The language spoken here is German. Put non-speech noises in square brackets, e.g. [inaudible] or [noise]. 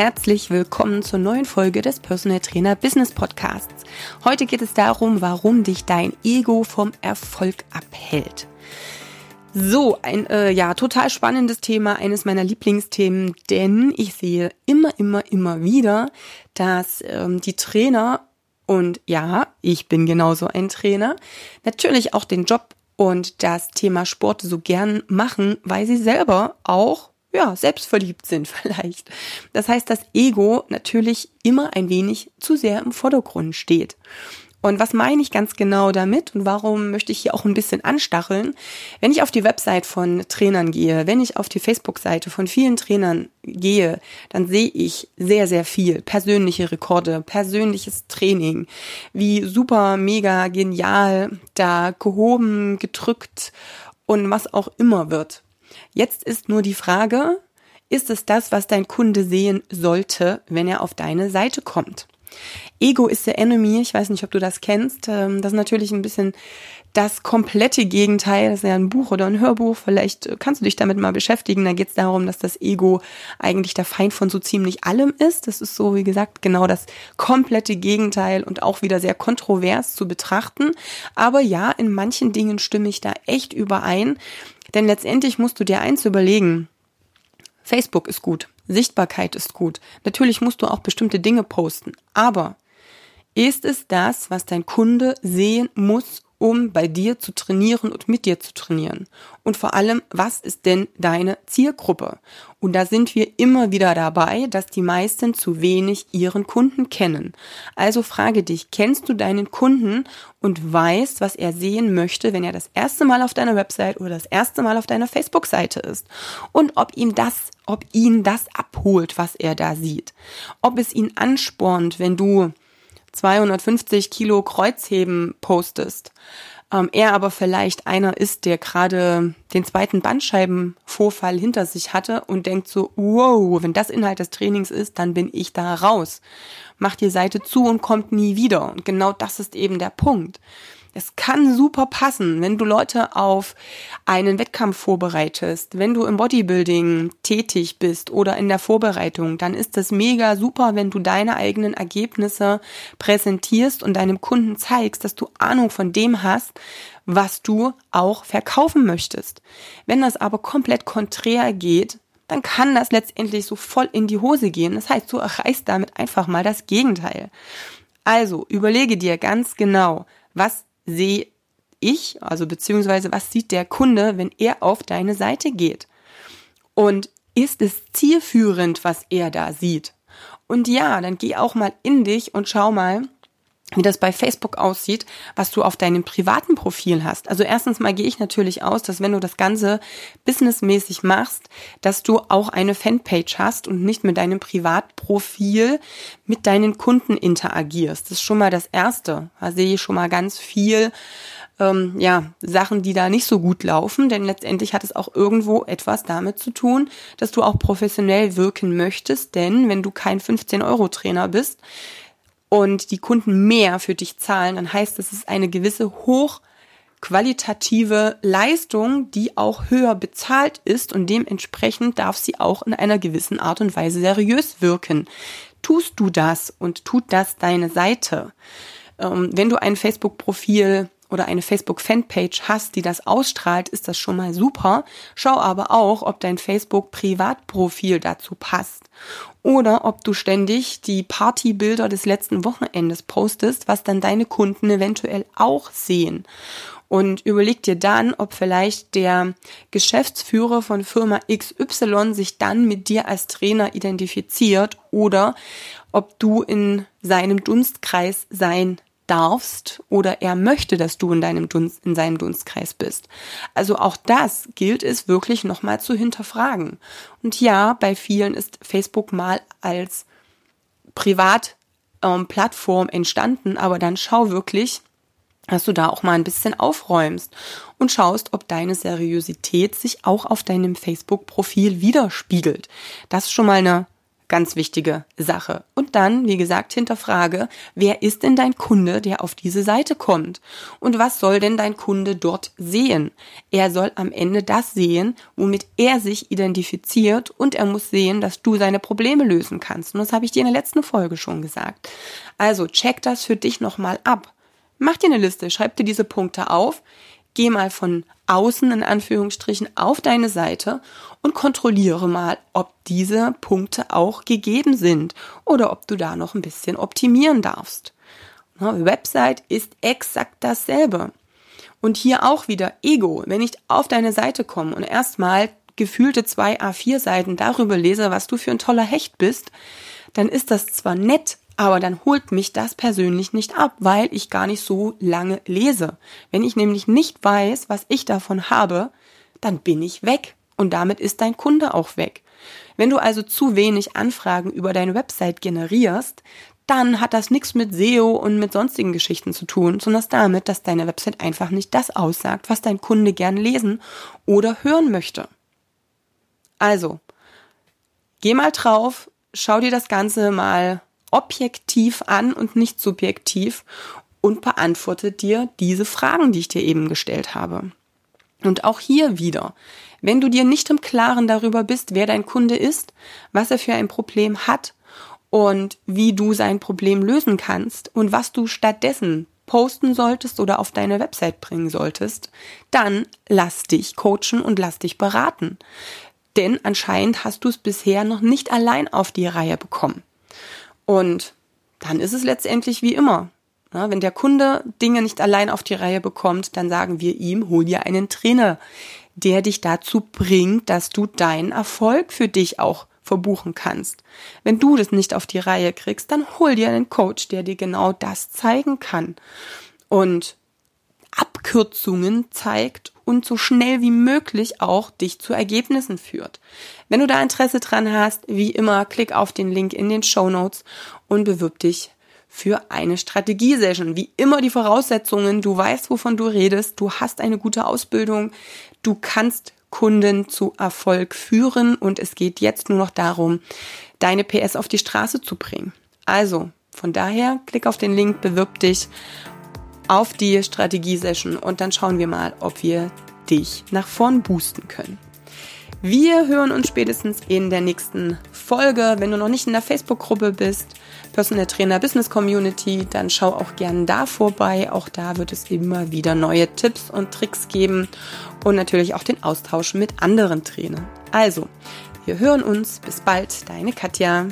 Herzlich willkommen zur neuen Folge des Personal Trainer Business Podcasts. Heute geht es darum, warum dich dein Ego vom Erfolg abhält. So, ein äh, ja total spannendes Thema, eines meiner Lieblingsthemen, denn ich sehe immer, immer, immer wieder, dass ähm, die Trainer und ja, ich bin genauso ein Trainer, natürlich auch den Job und das Thema Sport so gern machen, weil sie selber auch ja, selbstverliebt sind [laughs] vielleicht. Das heißt, das Ego natürlich immer ein wenig zu sehr im Vordergrund steht. Und was meine ich ganz genau damit und warum möchte ich hier auch ein bisschen anstacheln? Wenn ich auf die Website von Trainern gehe, wenn ich auf die Facebook-Seite von vielen Trainern gehe, dann sehe ich sehr, sehr viel persönliche Rekorde, persönliches Training, wie super, mega, genial da gehoben, gedrückt und was auch immer wird. Jetzt ist nur die Frage, ist es das, was dein Kunde sehen sollte, wenn er auf deine Seite kommt? Ego is the enemy. Ich weiß nicht, ob du das kennst. Ähm, das ist natürlich ein bisschen das komplette Gegenteil. Das ist ja ein Buch oder ein Hörbuch. Vielleicht kannst du dich damit mal beschäftigen. Da geht es darum, dass das Ego eigentlich der Feind von so ziemlich allem ist. Das ist so, wie gesagt, genau das komplette Gegenteil und auch wieder sehr kontrovers zu betrachten. Aber ja, in manchen Dingen stimme ich da echt überein. Denn letztendlich musst du dir eins überlegen. Facebook ist gut. Sichtbarkeit ist gut. Natürlich musst du auch bestimmte Dinge posten. Aber ist es das, was dein Kunde sehen muss, um bei dir zu trainieren und mit dir zu trainieren? Und vor allem, was ist denn deine Zielgruppe? Und da sind wir immer wieder dabei, dass die meisten zu wenig ihren Kunden kennen. Also frage dich, kennst du deinen Kunden und weißt, was er sehen möchte, wenn er das erste Mal auf deiner Website oder das erste Mal auf deiner Facebook-Seite ist? Und ob ihm das, ob ihn das abholt, was er da sieht? Ob es ihn anspornt, wenn du 250 Kilo Kreuzheben postest, ähm, er aber vielleicht einer ist, der gerade den zweiten Bandscheibenvorfall hinter sich hatte und denkt so, wow, wenn das Inhalt des Trainings ist, dann bin ich da raus. Macht die Seite zu und kommt nie wieder. Und genau das ist eben der Punkt. Es kann super passen, wenn du Leute auf einen Wettkampf vorbereitest, wenn du im Bodybuilding tätig bist oder in der Vorbereitung, dann ist es mega super, wenn du deine eigenen Ergebnisse präsentierst und deinem Kunden zeigst, dass du Ahnung von dem hast, was du auch verkaufen möchtest. Wenn das aber komplett konträr geht, dann kann das letztendlich so voll in die Hose gehen. Das heißt, du erreichst damit einfach mal das Gegenteil. Also überlege dir ganz genau, was sehe ich, also beziehungsweise was sieht der Kunde, wenn er auf deine Seite geht? Und ist es zielführend, was er da sieht? Und ja, dann geh auch mal in dich und schau mal, wie das bei Facebook aussieht, was du auf deinem privaten Profil hast. Also erstens mal gehe ich natürlich aus, dass wenn du das Ganze businessmäßig machst, dass du auch eine Fanpage hast und nicht mit deinem Privatprofil mit deinen Kunden interagierst. Das ist schon mal das Erste. Da sehe ich schon mal ganz viel ähm, ja, Sachen, die da nicht so gut laufen, denn letztendlich hat es auch irgendwo etwas damit zu tun, dass du auch professionell wirken möchtest, denn wenn du kein 15-Euro-Trainer bist, und die Kunden mehr für dich zahlen, dann heißt es, es ist eine gewisse hochqualitative Leistung, die auch höher bezahlt ist und dementsprechend darf sie auch in einer gewissen Art und Weise seriös wirken. Tust du das und tut das deine Seite? Ähm, wenn du ein Facebook-Profil oder eine Facebook-Fanpage hast, die das ausstrahlt, ist das schon mal super. Schau aber auch, ob dein Facebook-Privatprofil dazu passt. Oder ob du ständig die Partybilder des letzten Wochenendes postest, was dann deine Kunden eventuell auch sehen. Und überleg dir dann, ob vielleicht der Geschäftsführer von Firma XY sich dann mit dir als Trainer identifiziert oder ob du in seinem Dunstkreis sein darfst oder er möchte, dass du in deinem Dunst, in seinem Dunstkreis bist. Also auch das gilt es wirklich nochmal zu hinterfragen. Und ja, bei vielen ist Facebook mal als Privatplattform ähm, entstanden, aber dann schau wirklich, dass du da auch mal ein bisschen aufräumst und schaust, ob deine Seriosität sich auch auf deinem Facebook-Profil widerspiegelt. Das ist schon mal eine ganz wichtige Sache. Und dann, wie gesagt, hinterfrage, wer ist denn dein Kunde, der auf diese Seite kommt? Und was soll denn dein Kunde dort sehen? Er soll am Ende das sehen, womit er sich identifiziert und er muss sehen, dass du seine Probleme lösen kannst. Und das habe ich dir in der letzten Folge schon gesagt. Also check das für dich nochmal ab. Mach dir eine Liste, schreib dir diese Punkte auf, geh mal von außen in Anführungsstrichen auf deine Seite und kontrolliere mal, ob diese Punkte auch gegeben sind oder ob du da noch ein bisschen optimieren darfst. Die Website ist exakt dasselbe. Und hier auch wieder Ego. Wenn ich auf deine Seite komme und erstmal gefühlte zwei A4 Seiten darüber lese, was du für ein toller Hecht bist, dann ist das zwar nett, aber dann holt mich das persönlich nicht ab, weil ich gar nicht so lange lese. Wenn ich nämlich nicht weiß, was ich davon habe, dann bin ich weg und damit ist dein Kunde auch weg. Wenn du also zu wenig Anfragen über deine Website generierst, dann hat das nichts mit SEO und mit sonstigen Geschichten zu tun, sondern damit, dass deine Website einfach nicht das aussagt, was dein Kunde gern lesen oder hören möchte. Also, geh mal drauf, schau dir das Ganze mal objektiv an und nicht subjektiv und beantwortet dir diese Fragen, die ich dir eben gestellt habe. Und auch hier wieder, wenn du dir nicht im Klaren darüber bist, wer dein Kunde ist, was er für ein Problem hat und wie du sein Problem lösen kannst und was du stattdessen posten solltest oder auf deine Website bringen solltest, dann lass dich coachen und lass dich beraten. Denn anscheinend hast du es bisher noch nicht allein auf die Reihe bekommen. Und dann ist es letztendlich wie immer. Ja, wenn der Kunde Dinge nicht allein auf die Reihe bekommt, dann sagen wir ihm, hol dir einen Trainer, der dich dazu bringt, dass du deinen Erfolg für dich auch verbuchen kannst. Wenn du das nicht auf die Reihe kriegst, dann hol dir einen Coach, der dir genau das zeigen kann und Abkürzungen zeigt und so schnell wie möglich auch dich zu Ergebnissen führt. Wenn du da Interesse dran hast, wie immer, klick auf den Link in den Show Notes und bewirb dich für eine Strategiesession. Wie immer die Voraussetzungen, du weißt, wovon du redest, du hast eine gute Ausbildung, du kannst Kunden zu Erfolg führen und es geht jetzt nur noch darum, deine PS auf die Straße zu bringen. Also, von daher, klick auf den Link, bewirb dich auf die Strategiesession und dann schauen wir mal, ob wir dich nach vorn boosten können. Wir hören uns spätestens in der nächsten Folge. Wenn du noch nicht in der Facebook-Gruppe bist, Personal Trainer Business Community, dann schau auch gerne da vorbei. Auch da wird es immer wieder neue Tipps und Tricks geben und natürlich auch den Austausch mit anderen Trainern. Also, wir hören uns. Bis bald, deine Katja.